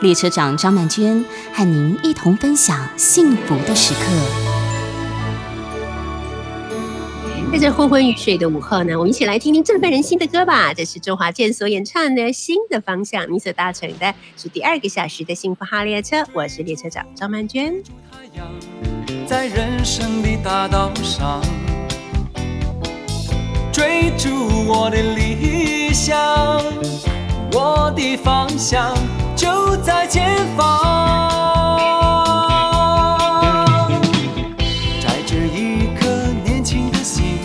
列车长张曼娟和您一同分享幸福的时刻。在这昏昏欲睡的午后呢，我们一起来听听振奋人心的歌吧。这是周华健所演唱的《新的方向》。你所搭乘的是第二个小时的幸福号列车，我是列车长张曼娟。在人生的大道上，追逐我的理想，我的方向就在前方。带着一颗年轻的心，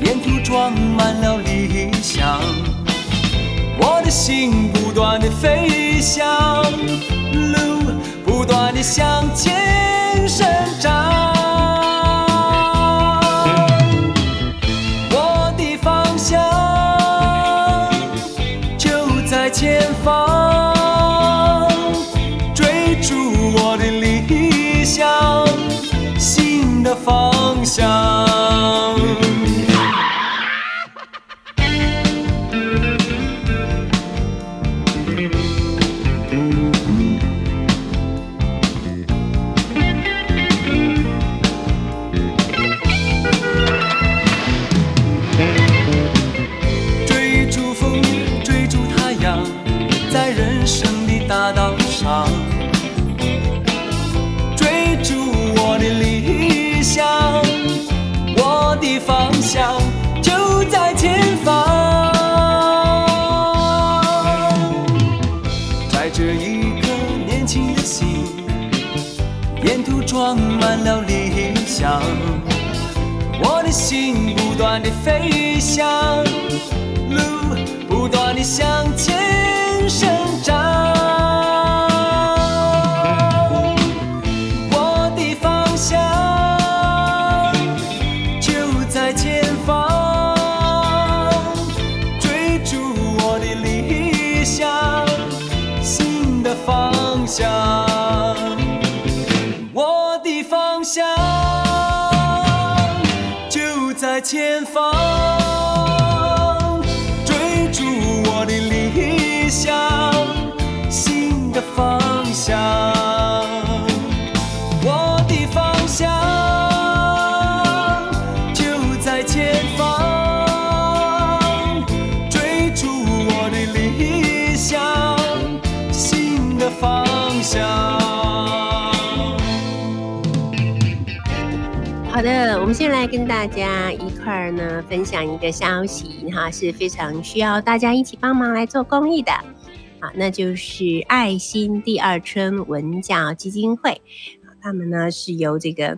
沿途装满了理想，我的心不断的飞翔，路不断的向前生长。的方向。装满了理想我的心不断的飞翔，路不断的向前生长。先来跟大家一块儿呢分享一个消息哈，是非常需要大家一起帮忙来做公益的，啊，那就是爱心第二春文教基金会，他们呢是由这个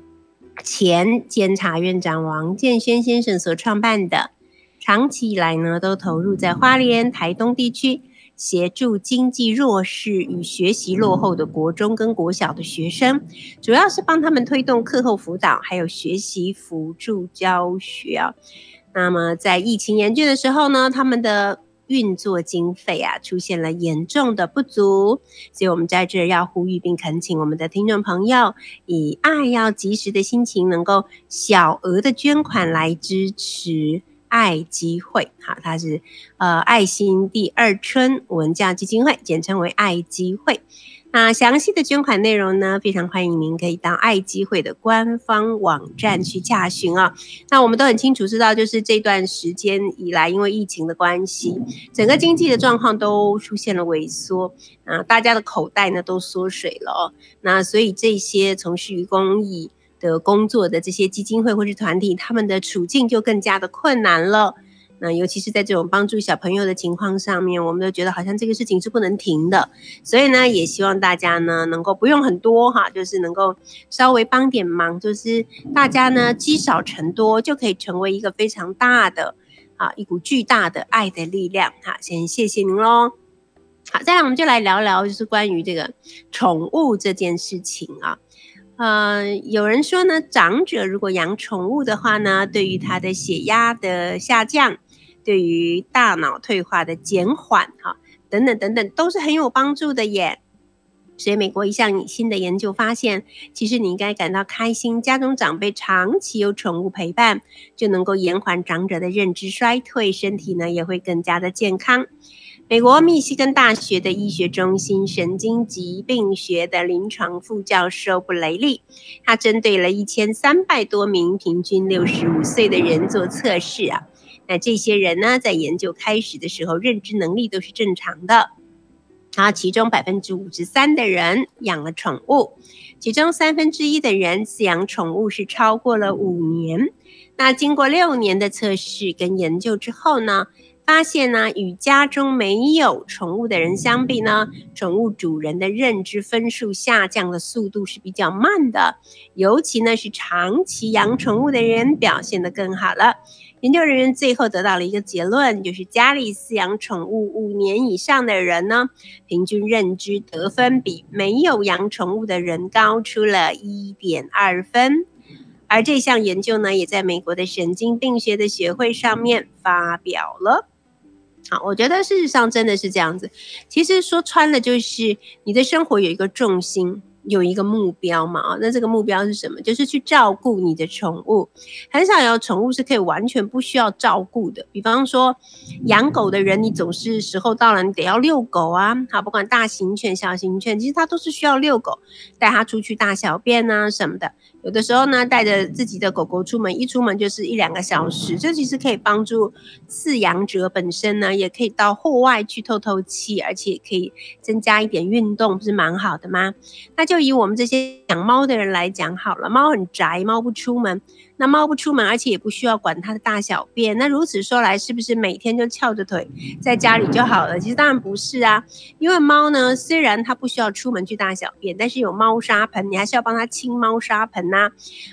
前监察院长王建轩先生所创办的，长期以来呢都投入在花莲、台东地区。协助经济弱势与学习落后的国中跟国小的学生，主要是帮他们推动课后辅导，还有学习辅助教学啊。那么在疫情严峻的时候呢，他们的运作经费啊出现了严重的不足，所以我们在这要呼吁并恳请我们的听众朋友，以爱要及时的心情，能够小额的捐款来支持。爱机会，好，它是呃爱心第二春文教基金会，简称为爱机会。那详细的捐款内容呢，非常欢迎您可以到爱机会的官方网站去查询啊。那我们都很清楚知道，就是这段时间以来，因为疫情的关系，整个经济的状况都出现了萎缩啊，大家的口袋呢都缩水了哦。那所以这些从事于公益。的工作的这些基金会或是团体，他们的处境就更加的困难了。那尤其是在这种帮助小朋友的情况上面，我们都觉得好像这个事情是不能停的。所以呢，也希望大家呢能够不用很多哈，就是能够稍微帮点忙，就是大家呢积少成多，就可以成为一个非常大的啊一股巨大的爱的力量哈。先谢谢您喽。好，再来我们就来聊聊，就是关于这个宠物这件事情啊。呃，有人说呢，长者如果养宠物的话呢，对于他的血压的下降，对于大脑退化的减缓，哈，等等等等，都是很有帮助的耶。所以，美国一项新的研究发现，其实你应该感到开心，家中长辈长期有宠物陪伴，就能够延缓长者的认知衰退，身体呢也会更加的健康。美国密西根大学的医学中心神经疾病学的临床副教授布雷利，他针对了一千三百多名平均六十五岁的人做测试啊，那这些人呢，在研究开始的时候，认知能力都是正常的。然后，其中百分之五十三的人养了宠物，其中三分之一的人饲养宠物是超过了五年。那经过六年的测试跟研究之后呢，发现呢，与家中没有宠物的人相比呢，宠物主人的认知分数下降的速度是比较慢的，尤其呢是长期养宠物的人表现得更好了。研究人员最后得到了一个结论，就是家里饲养宠物五年以上的人呢，平均认知得分比没有养宠物的人高出了一点二分。而这项研究呢，也在美国的神经病学的学会上面发表了。好，我觉得事实上真的是这样子。其实说穿了，就是你的生活有一个重心。有一个目标嘛啊，那这个目标是什么？就是去照顾你的宠物。很少有宠物是可以完全不需要照顾的。比方说，养狗的人，你总是时候到了，你得要遛狗啊。好，不管大型犬、小型犬，其实它都是需要遛狗，带它出去大小便啊什么的。有的时候呢，带着自己的狗狗出门，一出门就是一两个小时，这其实可以帮助饲养者本身呢，也可以到户外去透透气，而且可以增加一点运动，不是蛮好的吗？那就以我们这些养猫的人来讲好了，猫很宅，猫不出门。那猫不出门，而且也不需要管它的大小便。那如此说来，是不是每天就翘着腿在家里就好了？其实当然不是啊，因为猫呢，虽然它不需要出门去大小便，但是有猫砂盆，你还是要帮它清猫砂盆呐，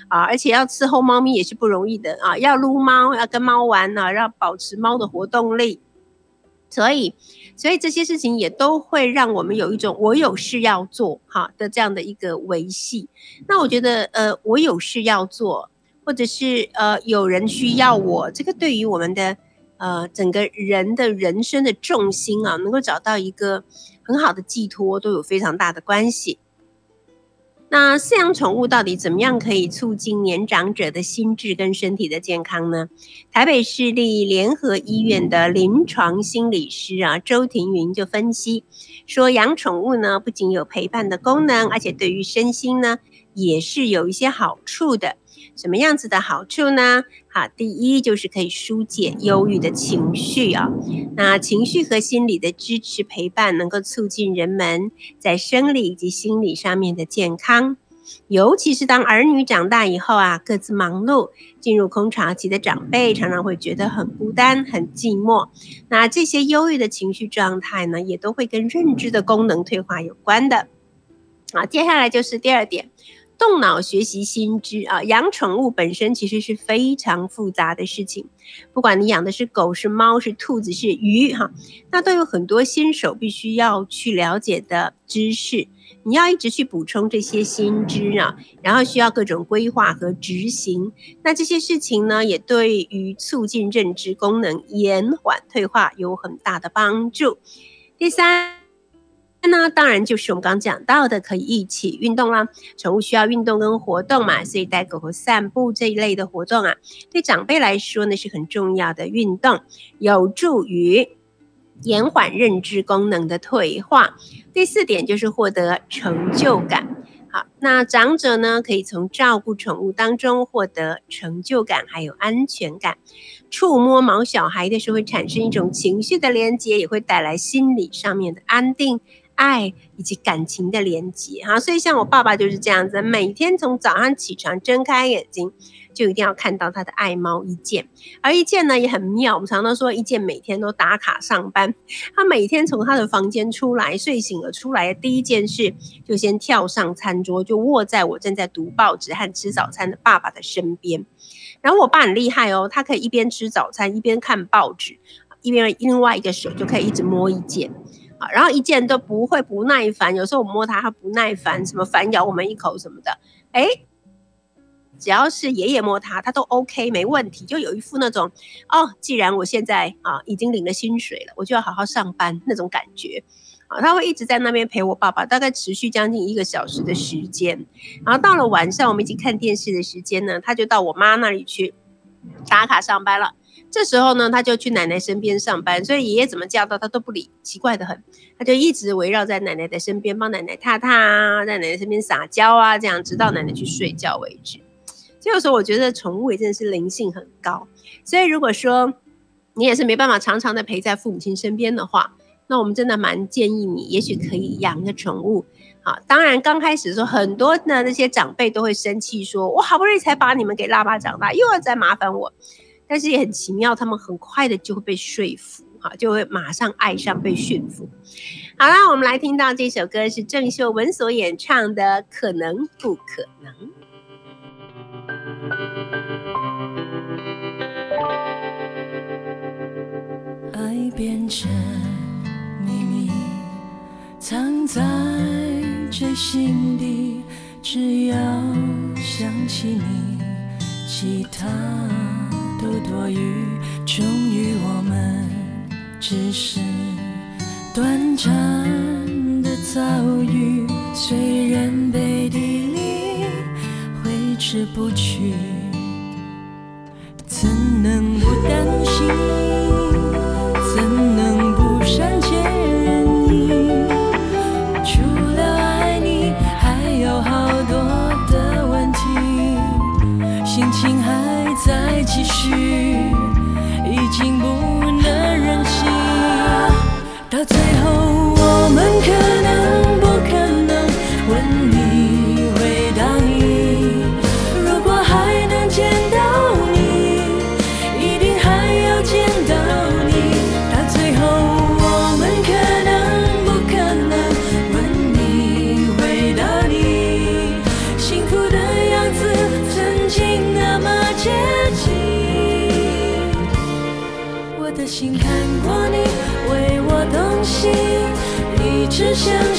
啊，而且要伺候猫咪也是不容易的啊，要撸猫，要跟猫玩呢，要保持猫的活动力。所以，所以这些事情也都会让我们有一种我有事要做哈的这样的一个维系。那我觉得，呃，我有事要做。或者是呃有人需要我，这个对于我们的呃整个人的人生的重心啊，能够找到一个很好的寄托，都有非常大的关系。那饲养宠物到底怎么样可以促进年长者的心智跟身体的健康呢？台北市立联合医院的临床心理师啊周庭云就分析说，养宠物呢不仅有陪伴的功能，而且对于身心呢也是有一些好处的。什么样子的好处呢？好，第一就是可以疏解忧郁的情绪啊。那情绪和心理的支持陪伴，能够促进人们在生理以及心理上面的健康。尤其是当儿女长大以后啊，各自忙碌，进入空巢期的长辈，常常会觉得很孤单、很寂寞。那这些忧郁的情绪状态呢，也都会跟认知的功能退化有关的。好，接下来就是第二点。动脑学习新知啊，养宠物本身其实是非常复杂的事情。不管你养的是狗、是猫、是兔子、是鱼，哈，那都有很多新手必须要去了解的知识。你要一直去补充这些新知啊，然后需要各种规划和执行。那这些事情呢，也对于促进认知功能、延缓退化有很大的帮助。第三。那当然就是我们刚刚讲到的，可以一起运动啦。宠物需要运动跟活动嘛，所以带狗狗散步这一类的活动啊，对长辈来说呢是很重要的运动，有助于延缓认知功能的退化。第四点就是获得成就感。好，那长者呢可以从照顾宠物当中获得成就感，还有安全感。触摸毛小孩的时候会产生一种情绪的连接，也会带来心理上面的安定。爱以及感情的连接，哈，所以像我爸爸就是这样子，每天从早上起床睁开眼睛，就一定要看到他的爱猫一件。而一件呢也很妙，我们常常说一件每天都打卡上班，他每天从他的房间出来，睡醒了出来第一件事，就先跳上餐桌，就卧在我正在读报纸和吃早餐的爸爸的身边。然后我爸很厉害哦，他可以一边吃早餐一边看报纸，一边另外一个手就可以一直摸一件。啊，然后一见都不会不耐烦，有时候我摸它它不耐烦，什么反咬我们一口什么的，哎，只要是爷爷摸它，它都 OK 没问题，就有一副那种哦，既然我现在啊已经领了薪水了，我就要好好上班那种感觉。啊，他会一直在那边陪我爸爸，大概持续将近一个小时的时间。然后到了晚上，我们一起看电视的时间呢，他就到我妈那里去打卡上班了。这时候呢，他就去奶奶身边上班，所以爷爷怎么叫到他都不理，奇怪的很。他就一直围绕在奶奶的身边，帮奶奶踏踏，在奶奶身边撒娇啊，这样直到奶奶去睡觉为止。所以有时候我觉得宠物也真的是灵性很高。所以如果说你也是没办法常常的陪在父母亲身边的话，那我们真的蛮建议你，也许可以养个宠物。好，当然刚开始的时候，很多的那些长辈都会生气，说我好不容易才把你们给拉巴长大，又要再麻烦我。但是也很奇妙，他们很快的就会被说服，哈，就会马上爱上被驯服。好了，我们来听到这首歌是郑秀文所演唱的《可能不可能》。爱变成秘密。藏在最心底，只要想起你，其他不多余。终于，我们只是短暂的遭遇，虽然背地里挥之不去，怎能不担心？到最后，我们可能一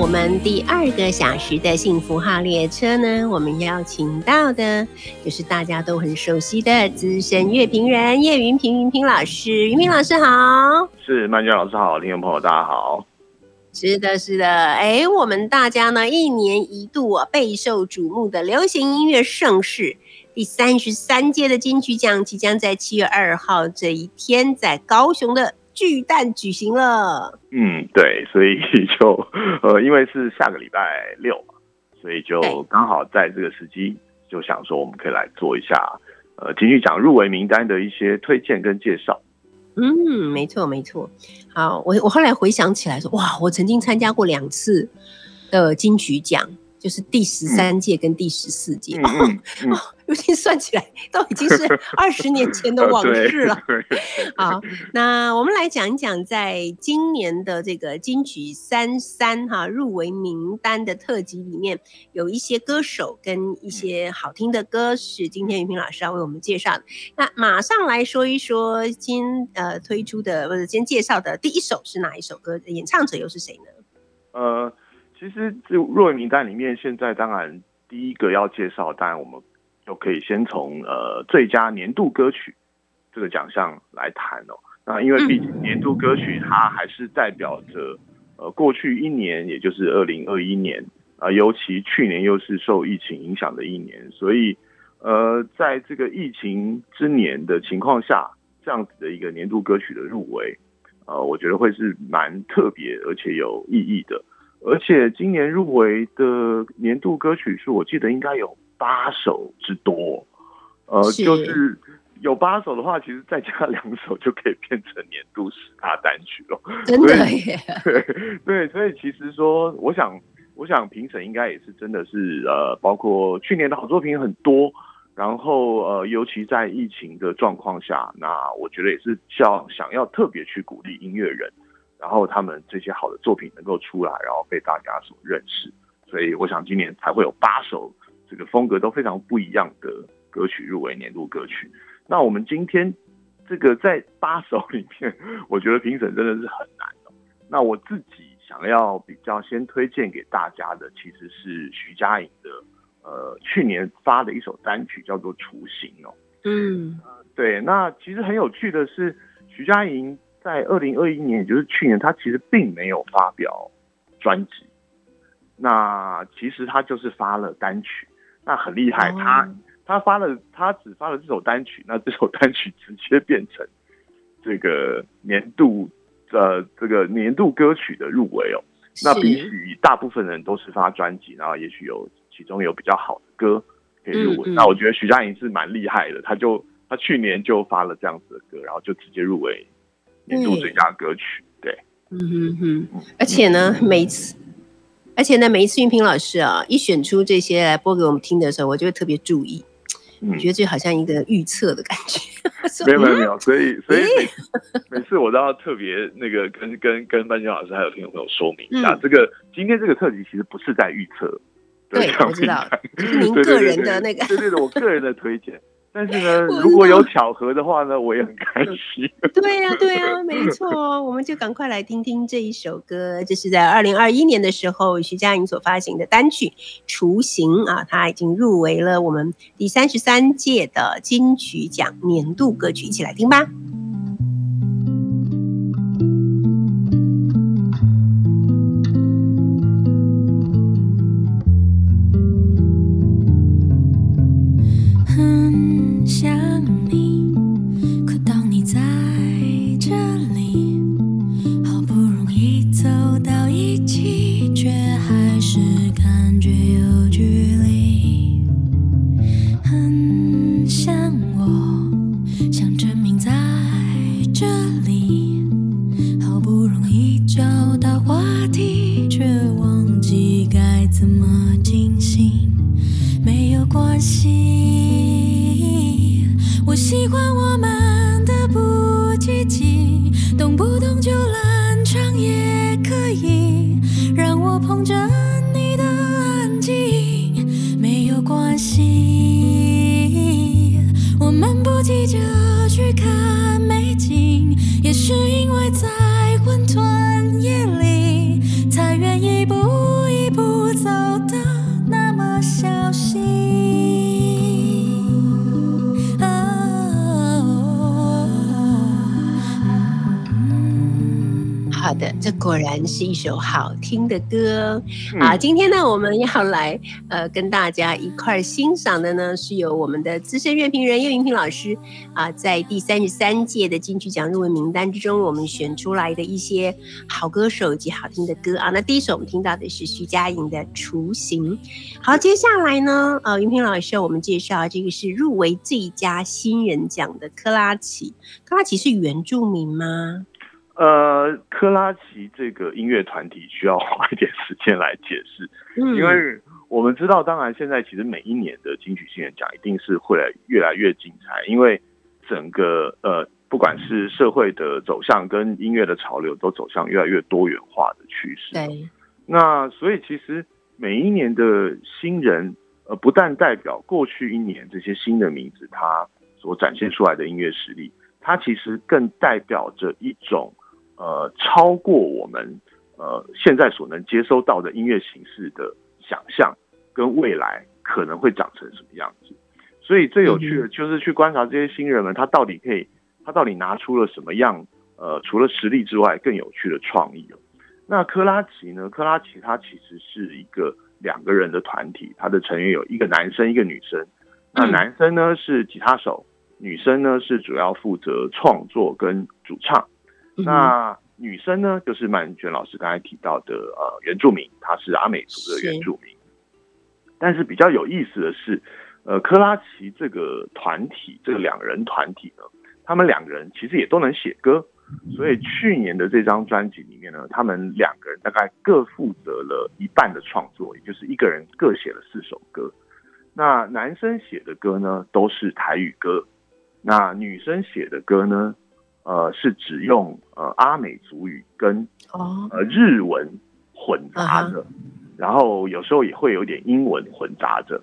我们第二个小时的幸福号列车呢，我们邀请到的就是大家都很熟悉的资深乐评人叶云平云平老师。云平老师好，是曼娟老师好，听众朋友大家好。是的，是的，哎，我们大家呢一年一度啊备受瞩目的流行音乐盛事第三十三届的金曲奖，即将在七月二号这一天在高雄的。巨蛋举行了，嗯，对，所以就 呃，因为是下个礼拜六嘛，所以就刚好在这个时机，就想说我们可以来做一下呃金曲奖入围名单的一些推荐跟介绍。嗯，没错没错。好，我我后来回想起来说，哇，我曾经参加过两次的金曲奖，就是第十三届跟第十四届。如今算起来都已经是 二十年前的往事了。好，那我们来讲一讲，在今年的这个金曲三三哈入围名单的特辑里面，有一些歌手跟一些好听的歌是今天云平老师要为我们介绍的。那马上来说一说今呃推出的或者今天介绍的第一首是哪一首歌？演唱者又是谁呢？呃，其实这入围名单里面，现在当然第一个要介绍，当然我们就可以先从呃最佳年度歌曲这个奖项来谈哦。那因为毕竟年度歌曲它还是代表着呃过去一年，也就是二零二一年啊、尤其去年又是受疫情影响的一年，所以呃在这个疫情之年的情况下，这样子的一个年度歌曲的入围。呃，我觉得会是蛮特别而且有意义的，而且今年入围的年度歌曲数，我记得应该有八首之多，呃，是就是有八首的话，其实再加两首就可以变成年度十大单曲了。真的耶，对对，所以其实说，我想，我想评审应该也是真的是呃，包括去年的好作品很多，然后呃，尤其在疫情的状况下，那我觉得也是叫想要特别去鼓励音乐人，然后他们这些好的作品能够出来，然后被大家所认识。所以我想今年才会有八首这个风格都非常不一样的歌曲入围年度歌曲。那我们今天这个在八首里面，我觉得评审真的是很难哦。那我自己想要比较先推荐给大家的，其实是徐佳莹的。呃，去年发的一首单曲叫做《雏形》哦。嗯，对，那其实很有趣的是，徐佳莹在二零二一年，也就是去年，她其实并没有发表专辑。那其实他就是发了单曲，那很厉害，哦她她发了，他只发了这首单曲，那这首单曲直接变成这个年度呃这个年度歌曲的入围哦。那是比起大部分人都是发专辑，然后也许有其中有比较好的歌可以入围。嗯嗯那我觉得徐佳莹是蛮厉害的，她就她去年就发了这样子的歌，然后就直接入围年度最佳歌曲。对，嗯哼哼，而且呢，每次，而且呢，每一次云平老师啊，一选出这些来播给我们听的时候，我就会特别注意，觉得这好像一个预测的感觉。说没有没有没嗯有，所以所以每每次我都要特别那个跟跟跟班杰老师还有听众朋友说明一下，嗯这个今天这个特辑其实不是在预测。对我知道是您个人的那个对对对，我个人的推荐。但是呢，如果有巧合的话呢，我也很开心。对呀、对呀、没错，我们就赶快来听听这一首歌。这是在二零二一年的时候，徐佳莹所发行的单曲《雏形》啊，它已经入围了我们第三十三届的金曲奖年度歌曲，一起来听吧。关系，我喜欢我们的不积极，动不动就冷场也可以，让我捧着你的安静，没有关系，我们不急着这果然是一首好听的歌、嗯啊！今天呢，我们要来呃跟大家一块儿欣赏的呢，是由我们的资深乐评人叶云平老师啊，在第三十三届的金曲奖入围名单之中，我们选出来的一些好歌手及好听的歌啊。那第一首我们听到的是徐佳莹的《雏形》。好，接下来呢，呃，云平老师要我们介绍这个是入围最佳新人奖的克拉奇。克拉奇是原住民吗？呃，科拉奇这个音乐团体需要花一点时间来解释，嗯。因为我们知道，当然现在其实每一年的金曲新人奖一定是会来越来越精彩，因为整个呃，不管是社会的走向跟音乐的潮流，都走向越来越多元化的趋势。对，那所以其实每一年的新人，呃，不但代表过去一年这些新的名字他所展现出来的音乐实力，它其实更代表着一种呃超过我们呃现在所能接收到的音乐形式的想象跟未来可能会长成什么样子。所以最有趣的就是去观察这些新人们，他到底可以，他到底拿出了什么样呃除了实力之外更有趣的创意哦。那科拉奇呢？科拉奇他其实是一个两个人的团体，他的成员有一个男生一个女生。那男生呢是吉他手，女生呢是主要负责创作跟主唱。那女生呢就是曼娟老师刚才提到的呃原住民，她是阿美族的原住民。但是比较有意思的是，呃，科拉奇这个团体，这个两人团体呢，他们两个人其实也都能写歌。所以去年的这张专辑里面呢，他们两个人大概各负责了一半的创作，也就是一个人各写了四首歌。那男生写的歌呢都是台语歌，那女生写的歌呢，呃，是只用呃阿美族语跟呃日文混杂着，然后有时候也会有点英文混杂着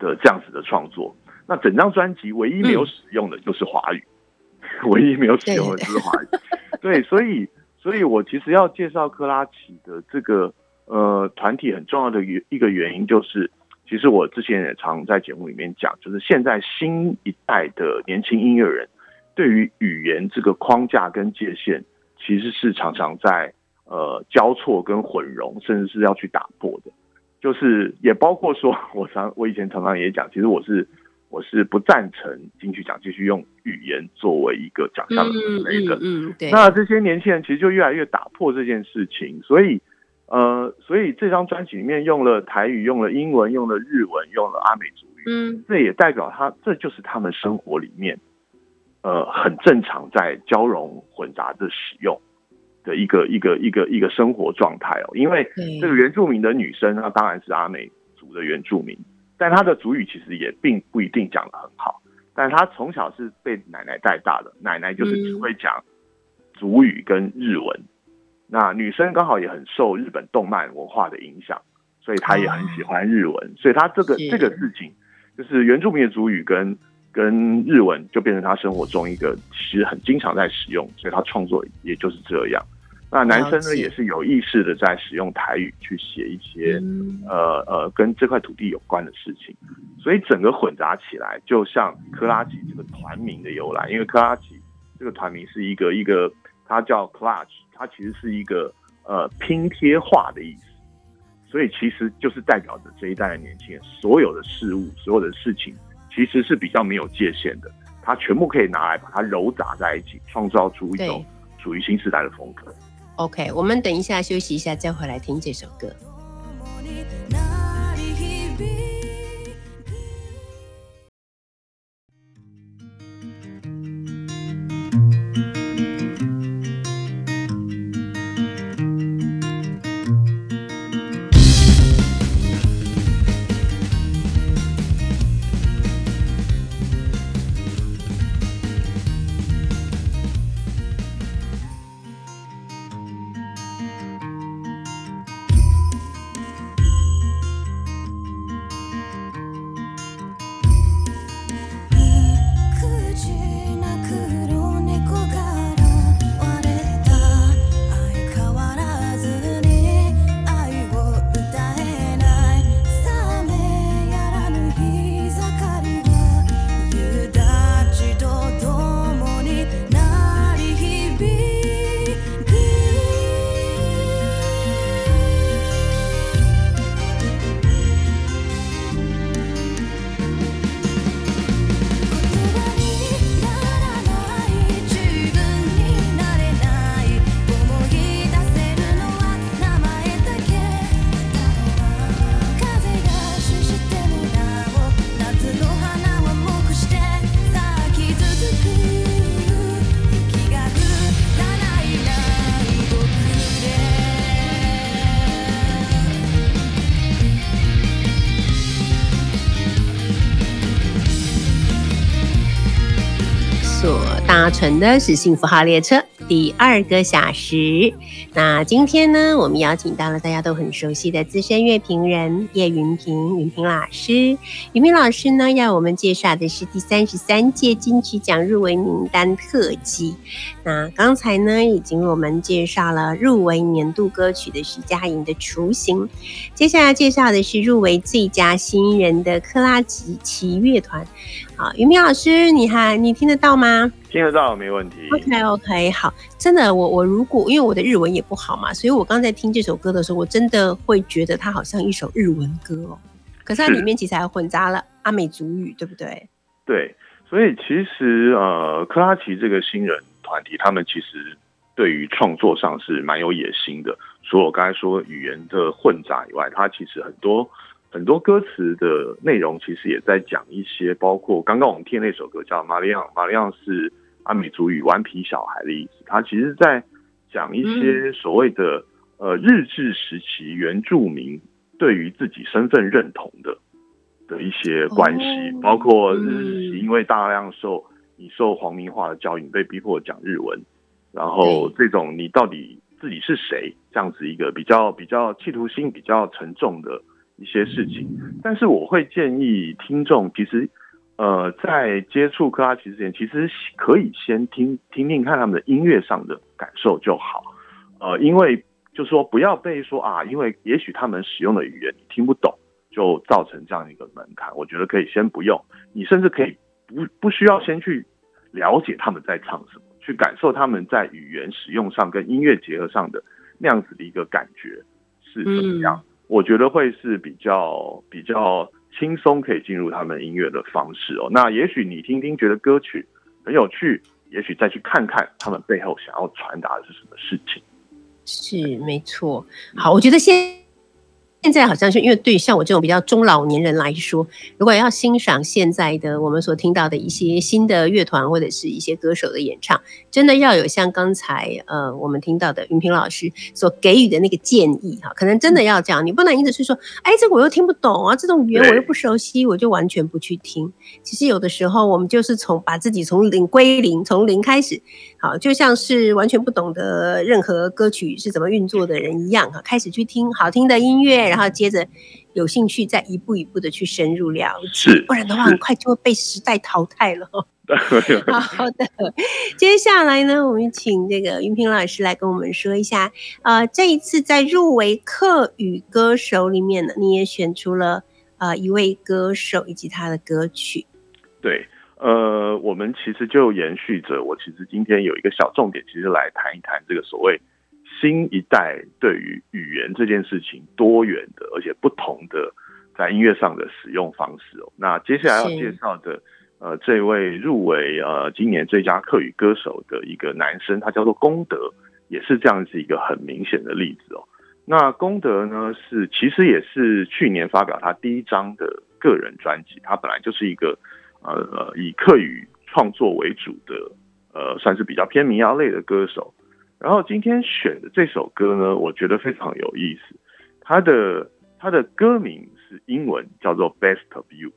的这样子的创作。那整张专辑唯一没有使用的就是华语。唯一没有使用的就是华语，对，所以，所以我其实要介绍克拉奇的这个呃团体很重要的原一个原因，就是其实我之前也常在节目里面讲，就是现在新一代的年轻音乐人对于语言这个框架跟界限，其实是常常在呃交错跟混融，甚至是要去打破的，就是也包括说，我常我以前常常也讲，其实我是。我是不赞成金曲奖继续用语言作为一个奖项的类的。嗯，对。那这些年轻人其实就越来越打破这件事情，所以，呃，所以这张专辑里面用了台语，用了英文，用了日文，用了阿美族语。嗯，这也代表他，这就是他们生活里面，呃，很正常在交融混杂的使用的一个一个一个一个生活状态哦。因为这个原住民的女生，那当然是阿美族的原住民。但她的主语其实也并不一定讲的很好，但她从小是被奶奶带大的，奶奶就是只会讲主语跟日文。那女生刚好也很受日本动漫文化的影响，所以她也很喜欢日文。所以她这个这个事情，就是原住民的主语跟跟日文，就变成他生活中一个其实很经常在使用，所以他创作也就是这样。那男生呢，也是有意识的在使用台语去写一些呃呃跟这块土地有关的事情，所以整个混杂起来，就像克拉奇这个团名的由来，因为克拉奇这个团名是一个一个，它叫 Clutch，它其实是一个呃拼贴画的意思，所以其实就是代表着这一代的年轻人，所有的事物、所有的事情，其实是比较没有界限的，它全部可以拿来把它揉杂在一起，创造出一种属于新时代的风格。OK，我们等一下休息一下，再回来听这首歌。搭乘的是幸福号列车第二个小时。那今天呢，我们邀请到了大家都很熟悉的资深乐评人叶云平，云平老师。云平老师呢，要我们介绍的是第三十三届金曲奖入围名单特辑。那刚才呢，已经我们介绍了入围年度歌曲的徐佳莹的《雏形》，接下来介绍的是入围最佳新人的克拉奇奇乐团。好，云平老师，你还你听得到吗？听得到，没问题。OK OK，好，真的，我我如果因为我的日文也不好嘛，所以我刚在听这首歌的时候，我真的会觉得它好像一首日文歌哦。可是它里面其实还混杂了阿美族语，对不对？对，所以其实呃，克拉奇这个新人团体，他们其实对于创作上是蛮有野心的。除了我刚才说语言的混杂以外，它其实很多很多歌词的内容，其实也在讲一些，包括刚刚我们听的那首歌叫《玛利亚》，玛利亚是阿美族语“顽皮小孩”的意思。它其实在讲一些所谓的呃日治时期原住民对于自己身份认同的的一些关系，哦包括日治因为大量受你受皇民化的教育，你被逼迫讲日文，然后这种你到底自己是谁这样子一个比较比较企图心比较沉重的一些事情。但是我会建议听众其实。呃，在接触克拉奇之前，其实可以先听听听看他们的音乐上的感受就好。呃，因为就说不要被说啊，因为也许他们使用的语言你听不懂，就造成这样一个门槛。我觉得可以先不用，你甚至可以不不需要先去了解他们在唱什么，去感受他们在语言使用上跟音乐结合上的那样子的一个感觉是怎么样。我觉得会是比较比较轻松可以进入他们音乐的方式哦。那也许你听听觉得歌曲很有趣，也许再去看看他们背后想要传达的是什么事情。是没错。好，我觉得先现在好像是因为对像我这种比较中老年人来说，如果要欣赏现在的我们所听到的一些新的乐团或者是一些歌手的演唱，真的要有像刚才呃我们听到的云平老师所给予的那个建议哈，可能真的要这样，你不能一直是说，哎，这我又听不懂啊，这种语言我又不熟悉，我就完全不去听。其实有的时候我们就是从把自己从零归零，从零开始，好，就像是完全不懂得任何歌曲是怎么运作的人一样哈，开始去听好听的音乐，然后接着有兴趣再一步一步的去深入了解，是不然的话很快就会被时代淘汰了 好的，接下来呢，我们请这个云平老师来跟我们说一下，呃，这一次在入围客语歌手里面呢，你也选出了呃一位歌手以及他的歌曲。对，呃，我们其实就延续着，我其实今天有一个小重点，其实来谈一谈这个所谓新一代对于语言这件事情多元的，而且不同的在音乐上的使用方式哦。那接下来要介绍的，呃，这位入围呃今年最佳客语歌手的一个男生，他叫做功德，也是这样子一个很明显的例子哦。那功德呢，是其实也是去年发表他第一张的个人专辑，他本来就是一个呃呃以客语创作为主的，呃，算是比较偏民谣类的歌手。然后今天选的这首歌呢，我觉得非常有意思。它的它的歌名是英文，叫做《Best of You》。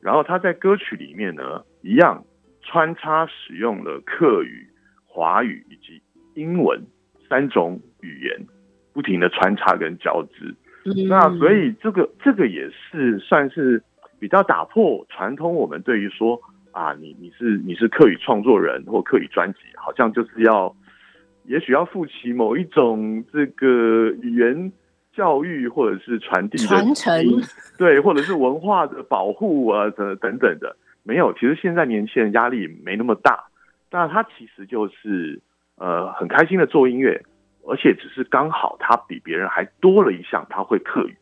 然后他在歌曲里面呢，一样穿插使用了客语、华语以及英文三种语言，不停的穿插跟交织。那所以这个这个也是算是比较打破传统，我们对于说啊，你你是你是客语创作人或客语专辑，好像就是要，也许要负起某一种这个语言教育或者是传递的传承对，或者是文化的保护啊等等等的，没有。其实现在年轻人压力没那么大，那他其实就是呃很开心的做音乐，而且只是刚好他比别人还多了一项他会客语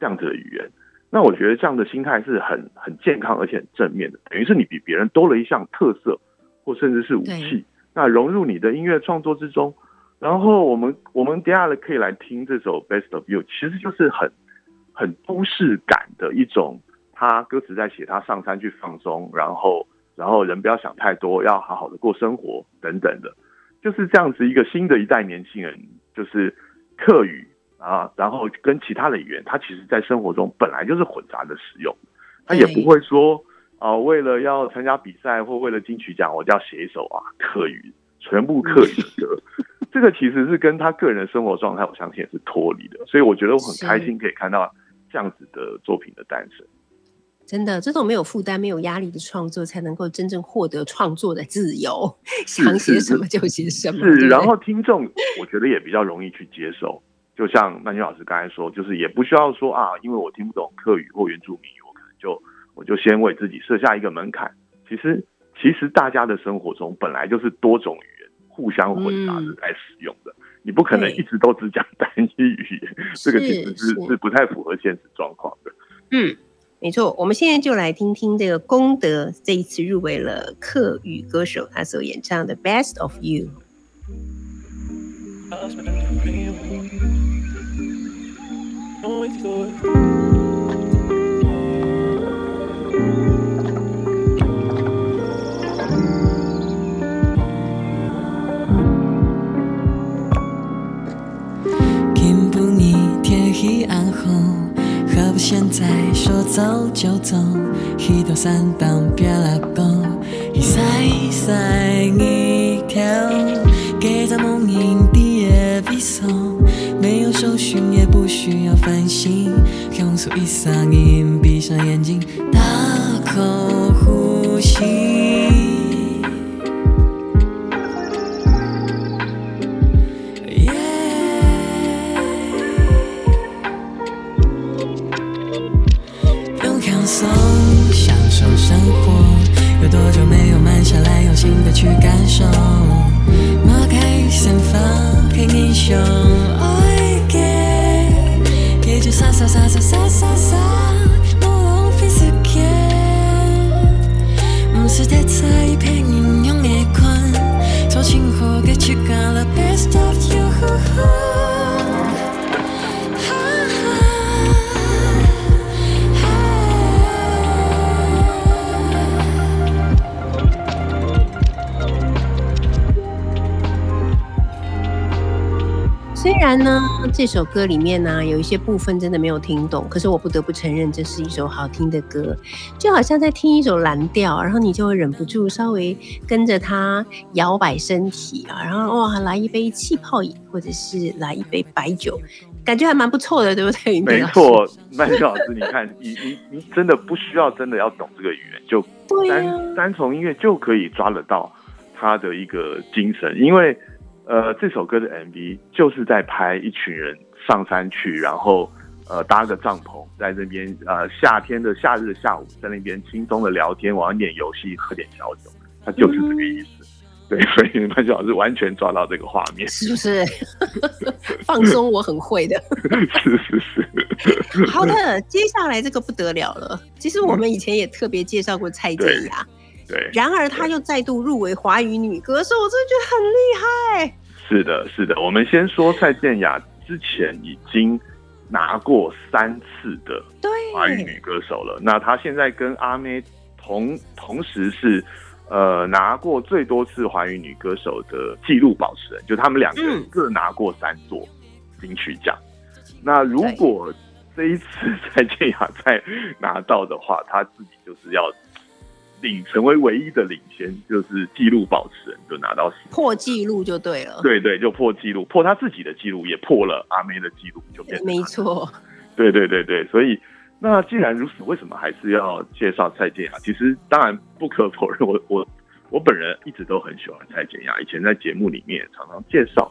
这样子的语言。那我觉得这样的心态是很很健康而且很正面的，等于是你比别人多了一项特色，或甚至是武器，那融入你的音乐创作之中。然后我们我们接下来可以来听这首《Best of You》，其实就是很很都市感的一种，他歌词在写他上山去放松，然后然后人不要想太多，要好好的过生活等等的，就是这样子一个新的一代年轻人，就是客语啊，然后跟其他的语言，他其实在生活中本来就是混杂的使用，他也不会说啊、为了要参加比赛或为了金曲奖，我就要写一首啊客语，全部客语的歌。这个其实是跟他个人的生活状态，我相信也是脱离的，所以我觉得我很开心可以看到这样子的作品的诞生。真的，这种没有负担、没有压力的创作，才能够真正获得创作的自由，想写什么就写什么。是，然后听众我觉得也比较容易去接受。就像曼君老师刚才说，就是也不需要说啊，因为我听不懂客语或原住民语，我可能就我就先为自己设下一个门槛。其实，其实大家的生活中本来就是多种语言互相混杂着来使用的，你不可能一直都只讲单一语言，这个其实是是是不太符合现实状况的。嗯，没错，我们现在就来听听这个功德这一次入围了客语歌手他所演唱的《Best of You》。经不你天黑暗后，何不现在说走就走？一道山当别拉钩，这首歌里面呢有一些部分真的没有听懂，可是我不得不承认，这是一首好听的歌，就好像在听一首蓝调，然后你就会忍不住稍微跟着它摇摆身体啊，然后哇，来一杯气泡饮，或者是来一杯白酒，感觉还蛮不错的，对不对？没错，曼秀老师，你看，你你你真的不需要真的要懂这个语言，就 单单从音乐就可以抓得到他的一个精神，因为呃这首歌的 MV 就是在拍一群人上山去，然后呃搭个帐篷在那边呃夏天的夏日的下午在那边轻松的聊天，玩一点游戏，喝点小酒，它就是这个意思。对，所以曼君老师完全抓到这个画面，是不是？放松我很会的。是是是，好的，接下来这个不得了了。其实我们以前也特别介绍过蔡健雅，对。然而她又再度入围华语女歌手，我真的觉得很厉害。是的，是的。我们先说蔡健雅之前已经拿过三次的对，华语女歌手了，那她现在跟阿妹同同时是呃拿过最多次华语女歌手的纪录保持人，就他们两个人嗯各拿过三座金曲奖。那如果这一次蔡健雅再拿到的话，她自己就是要领成为唯一的领先，就是纪录保持人，就拿到破纪录就对了。对对，就破纪录，破他自己的纪录，也破了阿妹的纪录，就变没错，对对对对，所以那既然如此，为什么还是要介绍蔡健雅？其实当然不可否认，我我我本人一直都很喜欢蔡健雅，以前在节目里面也常常介绍。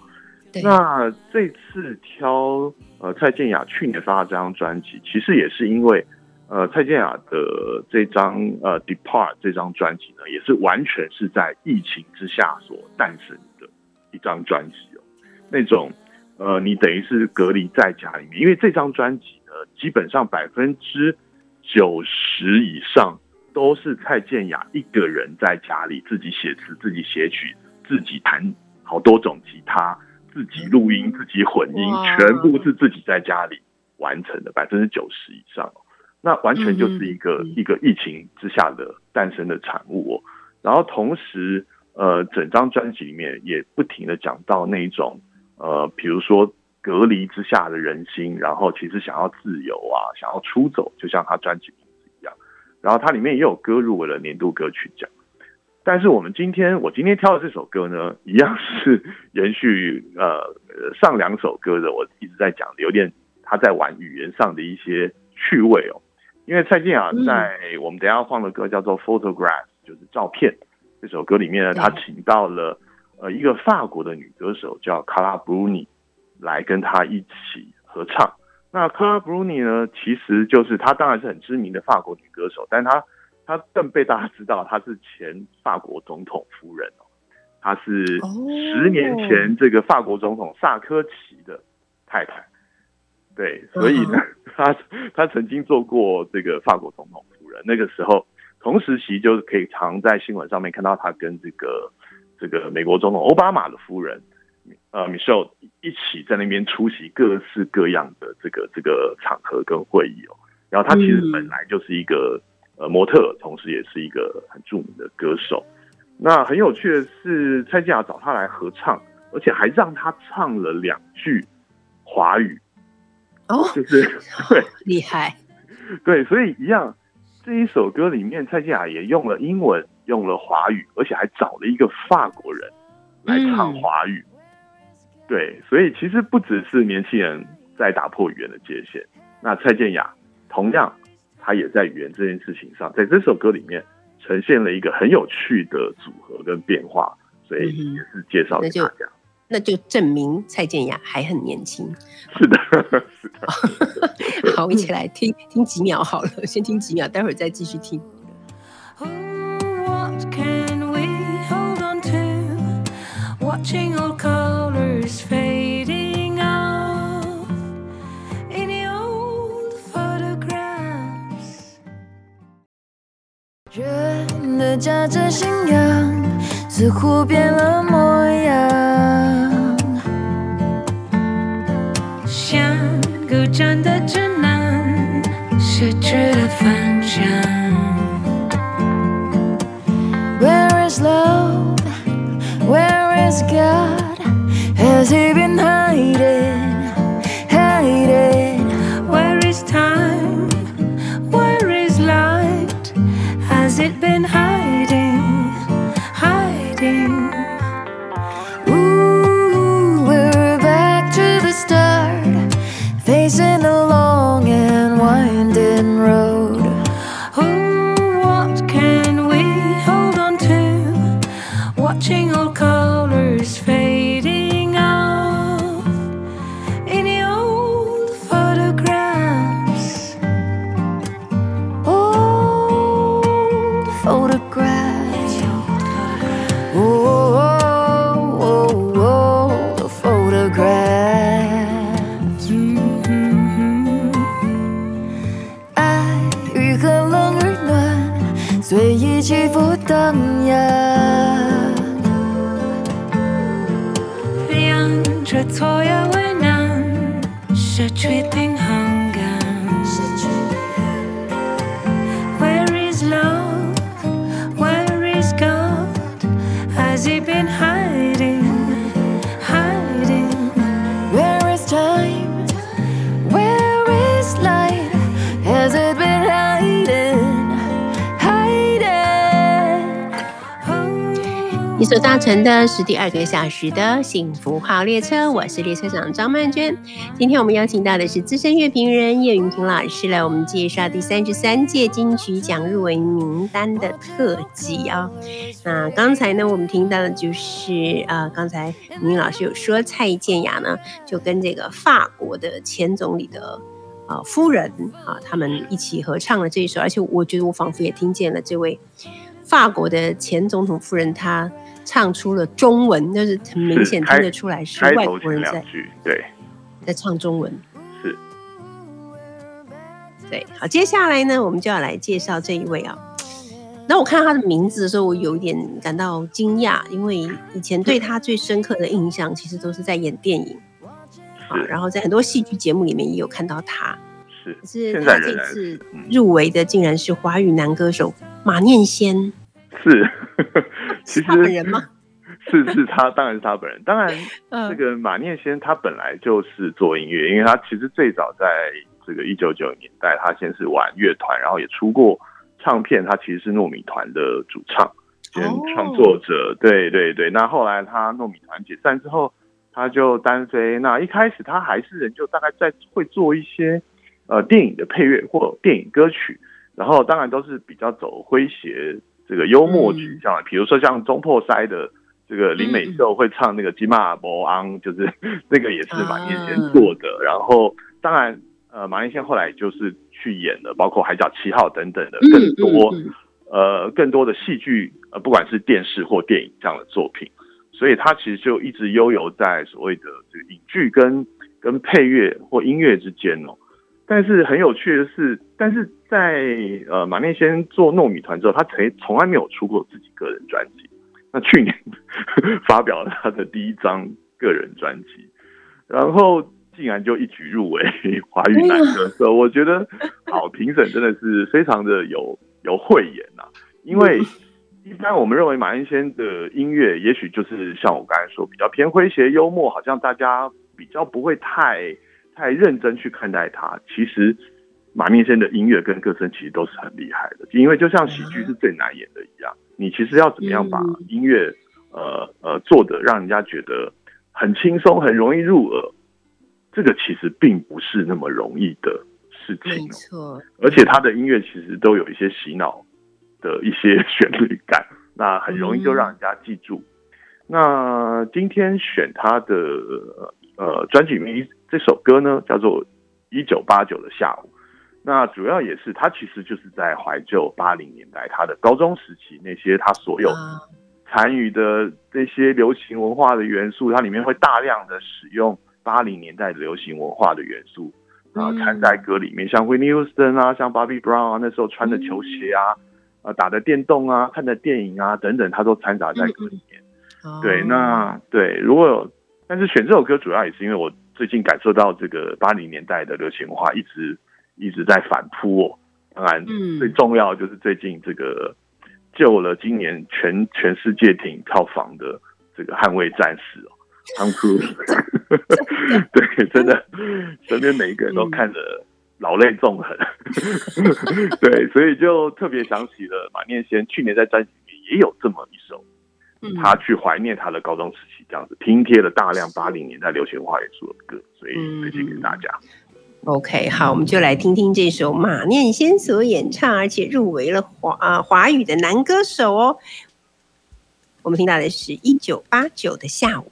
那这次挑呃蔡健雅去年发的这张专辑，其实也是因为呃蔡健雅的这张呃《Depart》这张专辑呢，也是完全是在疫情之下所诞生的一张专辑哦。那种呃，你等于是隔离在家里面，因为这张专辑呢，基本上百分之九十以上都是蔡健雅一个人在家里自己写词、自己写曲、自己弹好多种吉他。自己录音、自己混音，全部是自己在家里完成的，百分之九十以上哦。那完全就是一个、一个疫情之下的诞生的产物哦。然后同时，呃，整张专辑里面也不停的讲到那一种呃，比如说隔离之下的人心，然后其实想要自由啊，想要出走，就像他专辑名字一样。然后它里面也有歌入围了年度歌曲奖。但是我们今天我今天挑的这首歌呢，一样是延续呃上两首歌的，我一直在讲的，有点他在玩语言上的一些趣味哦。因为蔡健雅在我们等一下放的歌叫做《Photograph》，就是照片。这首歌里面呢，他请到了呃一个法国的女歌手叫卡拉布鲁尼来跟他一起合唱。那卡拉布鲁尼呢，其实就是她当然是很知名的法国女歌手，但她她更被大家知道，她是前法国总统夫人哦，她是十年前这个法国总统萨科齐的太太。对，所以呢，他他曾经做过这个法国总统夫人，那个时候。同时期就是可以常在新闻上面看到他跟这个这个美国总统奥巴马的夫人呃 Michelle 一起在那边出席各式各样的这个这个场合跟会议哦。然后他其实本来就是一个呃模特，同时也是一个很著名的歌手。那很有趣的是，蔡健雅找他来合唱，而且还让他唱了两句华语哦，就是对厉害，对，所以一样。这一首歌里面，蔡健雅也用了英文，用了华语，而且还找了一个法国人来唱华语。对，所以其实不只是年轻人在打破语言的界限，那蔡健雅同样，她也在语言这件事情上，在这首歌里面呈现了一个很有趣的组合跟变化，所以也是介绍给大家。那就证明蔡健雅还很年轻。是的，是的。好，一起来听听几秒好了，先听几秒，待会儿再继续听。人的价值信仰似乎变了模样。真的只能失去了方向。Where is love? Where is God? 你所搭乘的是第二个小时的幸福号列车，我是列车长张曼娟。今天我们邀请到的是资深乐评人叶云平老师来我们介绍第三十三届金曲奖入围名单的特辑啊。那刚才呢，我们听到的就是呃，刚才云老师有说蔡健雅呢，就跟这个法国的前总理的。呃，夫人啊，他们一起合唱了这一首，而且我觉得我仿佛也听见了这位法国的前总统夫人，她唱出了中文，就是很明显听得出来是外国人在，对，在唱中文。是。对，好，接下来呢，我们就要来介绍这一位啊。那我看到他的名字的时候，我有一点感到惊讶，因为以前对他最深刻的印象，其实都是在演电影。啊，然后在很多戏剧节目里面也有看到他。是，可是现他在这次入围的竟然是华语男歌手马念先，是，其他本人吗？是是他，当然是他本人。当然，嗯这个马念先他本来就是做音乐，因为他其实最早在这个一九九年代，他先是玩乐团，然后也出过唱片，他其实是糯米团的主唱兼哦创作者。对对对，那后来他糯米团解散之后，他就单飞。那一开始他还是仍旧大概在会做一些呃电影的配乐或电影歌曲，然后当然都是比较走诙谐这个幽默取向的，比如说像中破塞的。这个林美秀会唱那个《金马博昂》，就是 那个也是马念先做的。然后，当然，呃，马念先后来就是去演了，包括《海角七号》等等的更多，嗯嗯呃，更多的戏剧，呃，不管是电视或电影这样的作品。所以他其实就一直悠游在所谓的这个影剧跟跟配乐或音乐之间哦。但是很有趣的是，但是在呃马念先做糯米团之后，他从从来没有出过自己个人专辑。那去年发表了他的第一张个人专辑，然后竟然就一举入围华语男歌手，我觉得好评审真的是非常的有有慧眼呐、因为一般我们认为马念先的音乐，也许就是像我刚才说，比较偏诙谐幽默，好像大家比较不会太太认真去看待他。其实马面先的音乐跟歌声其实都是很厉害的，因为就像喜剧是最难演的一样，你其实要怎么样把音乐呃呃做的让人家觉得很轻松、很容易入耳，这个其实并不是那么容易的事情没哦。错，而且他的音乐其实都有一些洗脑的一些旋律感，那很容易就让人家记住。那今天选他的呃专辑里面这首歌呢，叫做《一九八九的下午》。那主要也是他其实就是在怀旧八零年代他的高中时期那些他所有啊。参与的这些流行文化的元素，它里面会大量的使用八零年代的流行文化的元素啊，嗯掺在歌里面，像 Whitney Houston 啊，像 Bobby Brown 啊，那时候穿的球鞋啊，啊打的电动啊，看的电影啊等等，它都掺杂在歌里面。哦对，那对，如果有但是选这首歌主要也是因为我最近感受到这个八零年代的流行文化一直一直在反扑哦。当然，嗯最重要就是最近这个救了今年全全世界电影票房的这个《捍卫战士》哦 Cruise，对，真的，身边每一个人都看着老泪纵横。对，所以就特别想起了马念先去年在专辑里面也有这么一首。嗯他去怀念他的高中时期，这样子拼贴了大量八零年代流行文化元素的歌，所以推荐给大家。OK，好，我们就来听听这首马念先所演唱，而且入围了华啊华语的男歌手哦。我们听到的是一九八九的下午。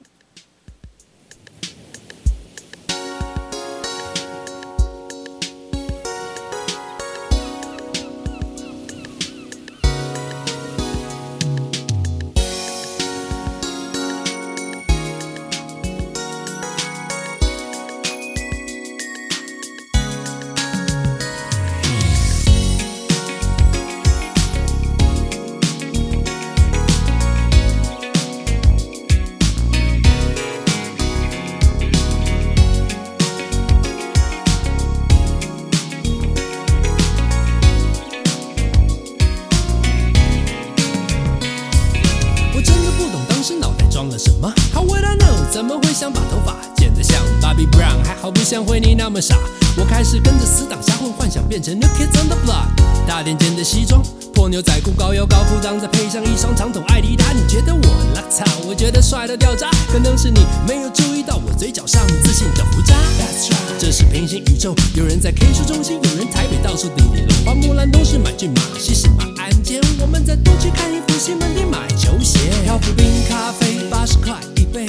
么傻。我开始跟着死党瞎混，幻想变成 New Kids on the Block。大垫肩的西装，破牛仔裤，高腰高裤裆，再配上一双长筒艾迪达。你觉得我邋遢？我觉得帅到掉渣。可能是你没有注意到我嘴角上自信的胡渣。That's right，这是平行宇宙，有人在 K 书中心，有人台北到处滴滴龙，花木兰东市买骏马，西市马鞍肩。我们再多去看一幅西门町买球鞋，漂浮冰咖啡八十块一杯，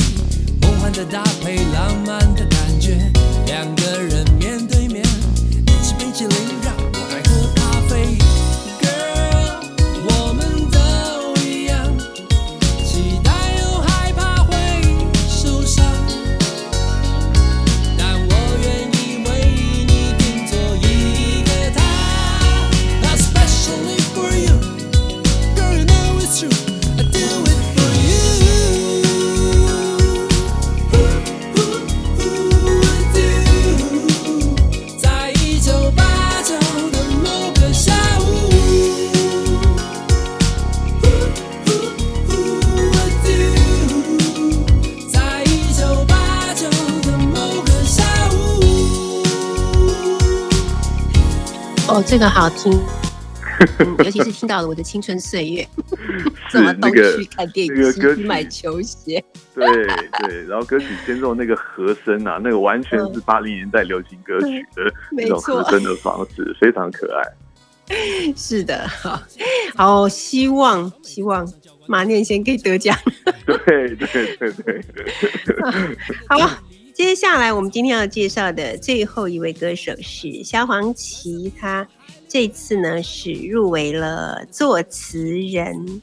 梦幻的搭配，浪漫的感觉，哦，这个好听。嗯尤其是听到了我的青春岁月，怎么东那个去看电影，去买球鞋，对对，然后歌曲间奏那个和声啊，那个完全是八零年代流行歌曲的那种和声的方式，非常可爱。是的，好，好，希望希望马念先可以得奖。对对对对，好，接下来我们今天要介绍的最后一位歌手是萧煌奇，他这次呢是入围了作词人，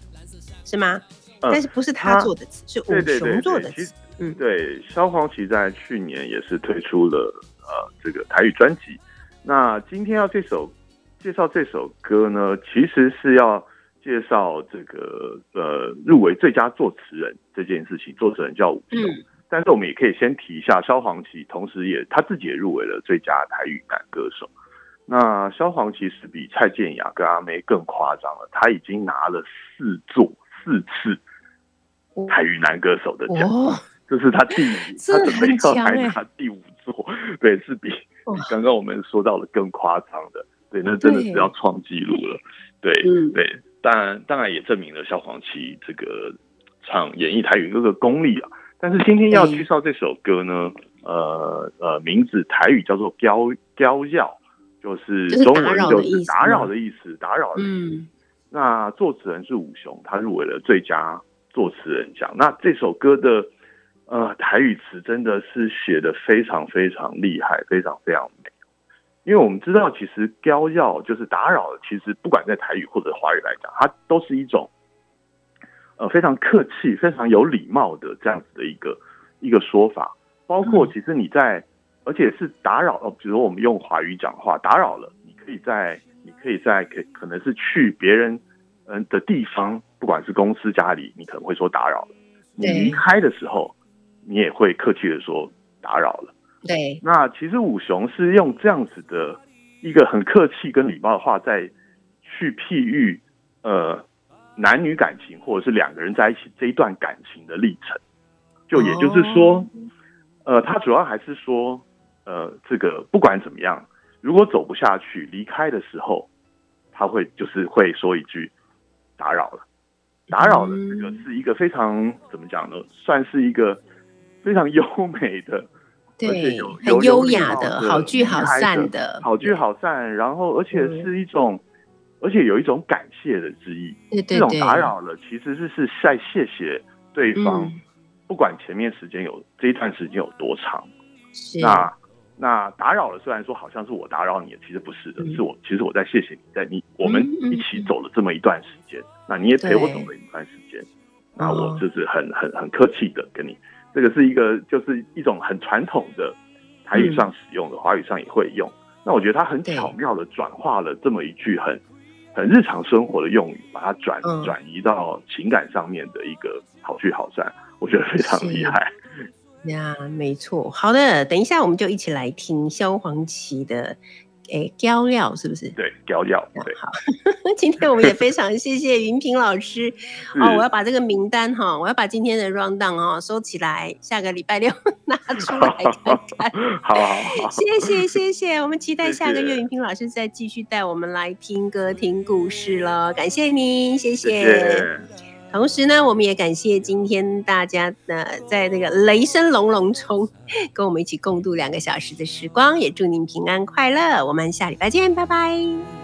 是吗？嗯但是不是他他做的词，是武雄做的词。嗯，对，萧煌奇在去年也是推出了呃这个台语专辑。那今天要这首介绍这首歌呢，其实是要介绍这个呃入围最佳作词人这件事情。作词人叫武雄，嗯但是我们也可以先提一下萧煌奇，同时也他自己也入围了最佳台语男歌手。那萧煌奇是比蔡健雅跟阿妹更夸张了，他已经拿了四座四次台语男歌手的奖。哦，这是他第五，他准备要来很强欸拿第五座，对，是比比刚刚我们说到的更夸张的，对，那真的是要创纪录了，对，嗯对，当然当然也证明了萧煌奇这个唱演绎台语歌的功力啊。但是今天要介绍这首歌呢，呃呃，名字台语叫做“娇娇要”，就是中文就是打扰的意思，打扰的意思。嗯，那作词人是武雄，他入围了最佳作词人奖。那这首歌的呃台语词真的是写的非常非常厉害，非常非常美。因为我们知道，其实雕要就是打扰，其实不管在台语或者华语来讲，它都是一种呃非常客气、非常有礼貌的这样子的一个一个说法。包括嗯其实你在，而且是打扰哦，比如我们用华语讲话，打扰了，你可以在，你可以在可可能是去别人嗯的地方，不管是公司、家里，你可能会说打扰了。你离开的时候，你也会客气的说打扰了。对，那其实五雄是用这样子的一个很客气跟礼貌的话，在去譬喻呃男女感情或者是两个人在一起这一段感情的历程。就也就是说，哦呃，他主要还是说，呃，这个不管怎么样，如果走不下去，离开的时候，他会就是会说一句打扰了，打扰了，这个嗯是一个非常怎么讲呢？算是一个非常优美的。对有，很优雅的的，好聚好散的，好聚好散，然后而且是一种，而且有一种感谢的之意。对对这种，打扰了，其实是是在谢谢对方，嗯。不管前面时间有这一段时间有多长，那那打扰了，虽然说好像是我打扰你，其实不是的，嗯。是我其实我在谢谢你，在你我们一起走了这么一段时间，那你也陪我走了一段时间，那我哦就是很很很客气的跟你，这个是一个就是一种很传统的台语上使用的，华语上也会用。那我觉得它很巧妙的转化了这么一句很很日常生活的用语，把它转嗯转移到情感上面的一个好聚好散，我觉得非常厉害。呀，没错。好的，等一下我们就一起来听萧煌奇的诶调料，是不是？对，雕耀，对，好，今天我们也非常谢谢云平老师 哦，我要把这个名单哈，我要把今天的 round down 哦收起来，下个礼拜六 拿出来看看。好好好，谢谢谢谢，我们期待下个月谢云平老师再继续带我们来听歌听故事了，感谢您，谢谢谢。同时呢，我们也感谢今天大家呢，在那个雷声隆隆中，跟我们一起共度两个小时的时光，也祝您平安快乐。我们下礼拜见，拜拜。